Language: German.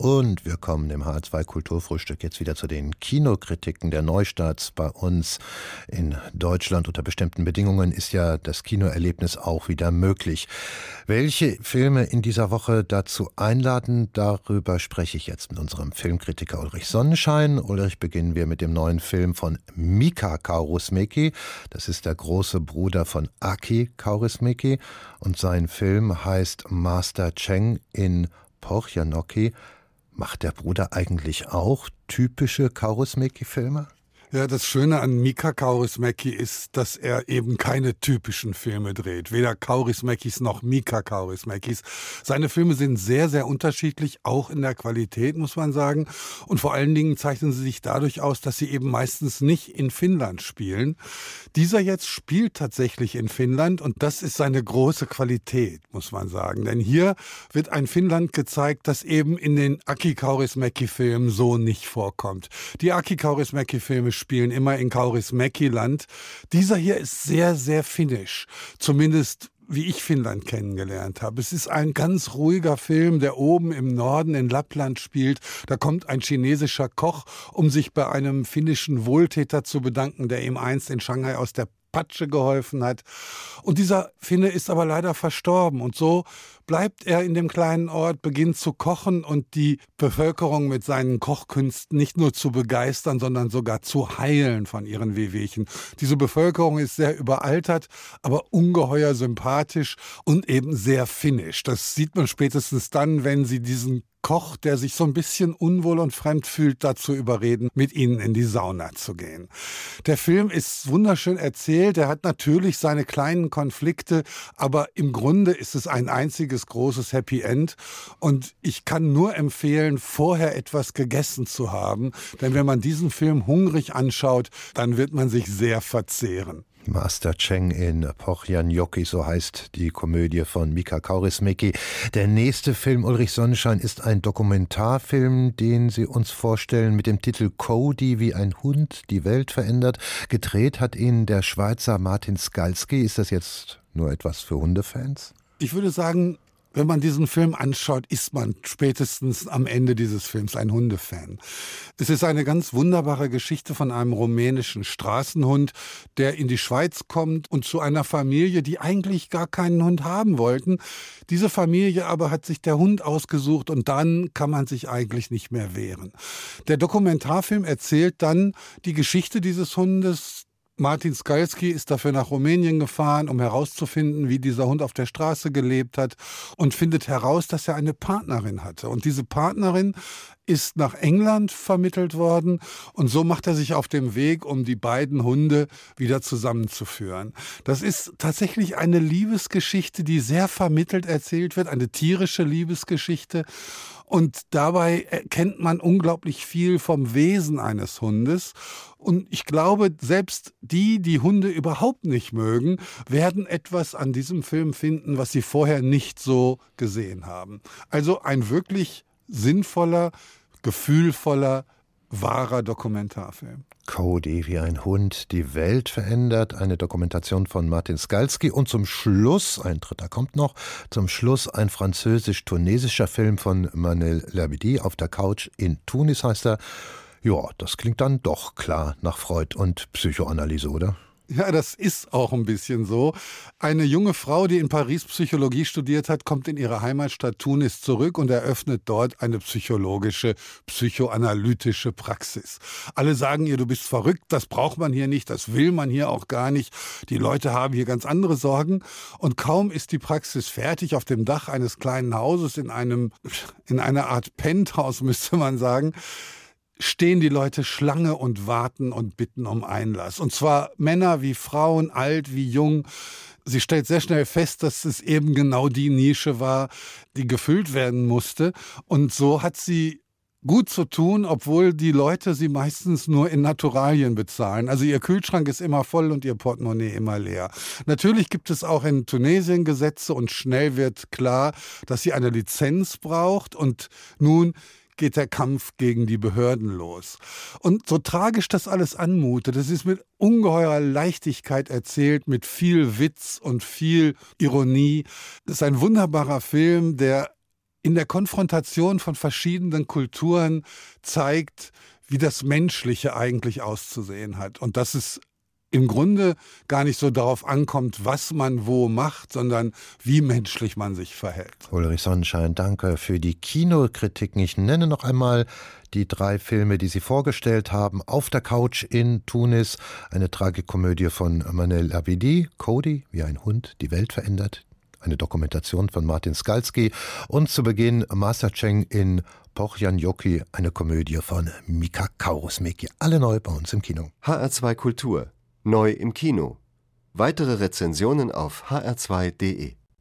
Und wir kommen im H2 Kulturfrühstück jetzt wieder zu den Kinokritiken der Neustarts bei uns in Deutschland. Unter bestimmten Bedingungen ist ja das Kinoerlebnis auch wieder möglich. Welche Filme in dieser Woche dazu einladen, darüber spreche ich jetzt mit unserem Filmkritiker Ulrich Sonnenschein. Ulrich, beginnen wir mit dem neuen Film von Mika Kaurismäki. Das ist der große Bruder von Aki Kaurismäki und sein Film heißt Master Cheng in Porchanoki. Macht der Bruder eigentlich auch typische Kaurismäki-Filme? Ja, das Schöne an Mika Kaurismäki ist, dass er eben keine typischen Filme dreht. Weder Kaurismäkis noch Mika Kaurismäkis. Seine Filme sind sehr, sehr unterschiedlich, auch in der Qualität, muss man sagen. Und vor allen Dingen zeichnen sie sich dadurch aus, dass sie eben meistens nicht in Finnland spielen. Dieser jetzt spielt tatsächlich in Finnland und das ist seine große Qualität, muss man sagen. Denn hier wird ein Finnland gezeigt, das eben in den Aki Kaurismäki-Filmen so nicht vorkommt. Die Aki Kaurismäki-Filme spielen immer in Kaurismäki-Land. Dieser hier ist sehr, sehr finnisch. Zumindest wie ich Finnland kennengelernt habe. Es ist ein ganz ruhiger Film, der oben im Norden in Lappland spielt. Da kommt ein chinesischer Koch, um sich bei einem finnischen Wohltäter zu bedanken, der ihm einst in Shanghai aus der Patsche geholfen hat. Und dieser Finne ist aber leider verstorben. Und so bleibt er in dem kleinen Ort, beginnt zu kochen und die Bevölkerung mit seinen Kochkünsten nicht nur zu begeistern, sondern sogar zu heilen von ihren Wehwehchen. Diese Bevölkerung ist sehr überaltert, aber ungeheuer sympathisch und eben sehr finnisch. Das sieht man spätestens dann, wenn sie diesen Koch, der sich so ein bisschen unwohl und fremd fühlt, dazu überreden, mit ihnen in die Sauna zu gehen. Der Film ist wunderschön erzählt. Er hat natürlich seine kleinen Konflikte, aber im Grunde ist es ein einziges großes Happy End. Und ich kann nur empfehlen, vorher etwas gegessen zu haben. Denn wenn man diesen Film hungrig anschaut, dann wird man sich sehr verzehren. Master Cheng in Pochjanjoki, so heißt die Komödie von Mika Kaurismäki. Der nächste Film Ulrich Sonnenschein ist ein Dokumentarfilm, den Sie uns vorstellen mit dem Titel Cody, wie ein Hund die Welt verändert. Gedreht hat ihn der Schweizer Martin Skalski. Ist das jetzt nur etwas für Hundefans? Ich würde sagen, wenn man diesen Film anschaut, ist man spätestens am Ende dieses Films ein Hundefan. Es ist eine ganz wunderbare Geschichte von einem rumänischen Straßenhund, der in die Schweiz kommt und zu einer Familie, die eigentlich gar keinen Hund haben wollten. Diese Familie aber hat sich der Hund ausgesucht und dann kann man sich eigentlich nicht mehr wehren. Der Dokumentarfilm erzählt dann die Geschichte dieses Hundes, Martin Skalski ist dafür nach Rumänien gefahren, um herauszufinden, wie dieser Hund auf der Straße gelebt hat und findet heraus, dass er eine Partnerin hatte. Und diese Partnerin ist nach England vermittelt worden und so macht er sich auf dem Weg, um die beiden Hunde wieder zusammenzuführen. Das ist tatsächlich eine Liebesgeschichte, die sehr vermittelt erzählt wird, eine tierische Liebesgeschichte. Und dabei erkennt man unglaublich viel vom Wesen eines Hundes. Und ich glaube, selbst die, die Hunde überhaupt nicht mögen, werden etwas an diesem Film finden, was sie vorher nicht so gesehen haben. Also ein wirklich sinnvoller, gefühlvoller, wahrer Dokumentarfilm. Cody, wie ein Hund die Welt verändert, eine Dokumentation von Martin Skalski und zum Schluss, ein dritter kommt noch, zum Schluss ein französisch-tunesischer Film von Manel Labidi auf der Couch in Tunis heißt er. Ja, das klingt dann doch klar nach Freud und Psychoanalyse, oder? Ja, das ist auch ein bisschen so. Eine junge Frau, die in Paris Psychologie studiert hat, kommt in ihre Heimatstadt Tunis zurück und eröffnet dort eine psychologische, psychoanalytische Praxis. Alle sagen ihr, du bist verrückt, das braucht man hier nicht, das will man hier auch gar nicht. Die Leute haben hier ganz andere Sorgen. Und kaum ist die Praxis fertig auf dem Dach eines kleinen Hauses in einem, in einer Art Penthouse, müsste man sagen, stehen die Leute Schlange und warten und bitten um Einlass. Und zwar Männer wie Frauen, alt wie jung. Sie stellt sehr schnell fest, dass es eben genau die Nische war, die gefüllt werden musste. Und so hat sie gut zu tun, obwohl die Leute sie meistens nur in Naturalien bezahlen. Also ihr Kühlschrank ist immer voll und ihr Portemonnaie immer leer. Natürlich gibt es auch in Tunesien Gesetze und schnell wird klar, dass sie eine Lizenz braucht und nun geht der Kampf gegen die Behörden los. Und so tragisch das alles anmutet, das ist mit ungeheurer Leichtigkeit erzählt, mit viel Witz und viel Ironie. Das ist ein wunderbarer Film, der in der Konfrontation von verschiedenen Kulturen zeigt, wie das Menschliche eigentlich auszusehen hat. Und dass es im Grunde gar nicht so darauf ankommt, was man wo macht, sondern wie menschlich man sich verhält. Ulrich Sonnenschein, danke für die Kinokritiken. Ich nenne noch einmal die drei Filme, die Sie vorgestellt haben. Auf der Couch in Tunis, eine Tragikomödie von Manel Abidi, Cody, wie ein Hund die Welt verändert, eine Dokumentation von Martin Skalski und zu Beginn Master Cheng in Pochjan Yoki, eine Komödie von Mika Kaurusmeki. Alle neu bei uns im Kino. HR2 Kultur Neu im Kino. Weitere Rezensionen auf hr2.de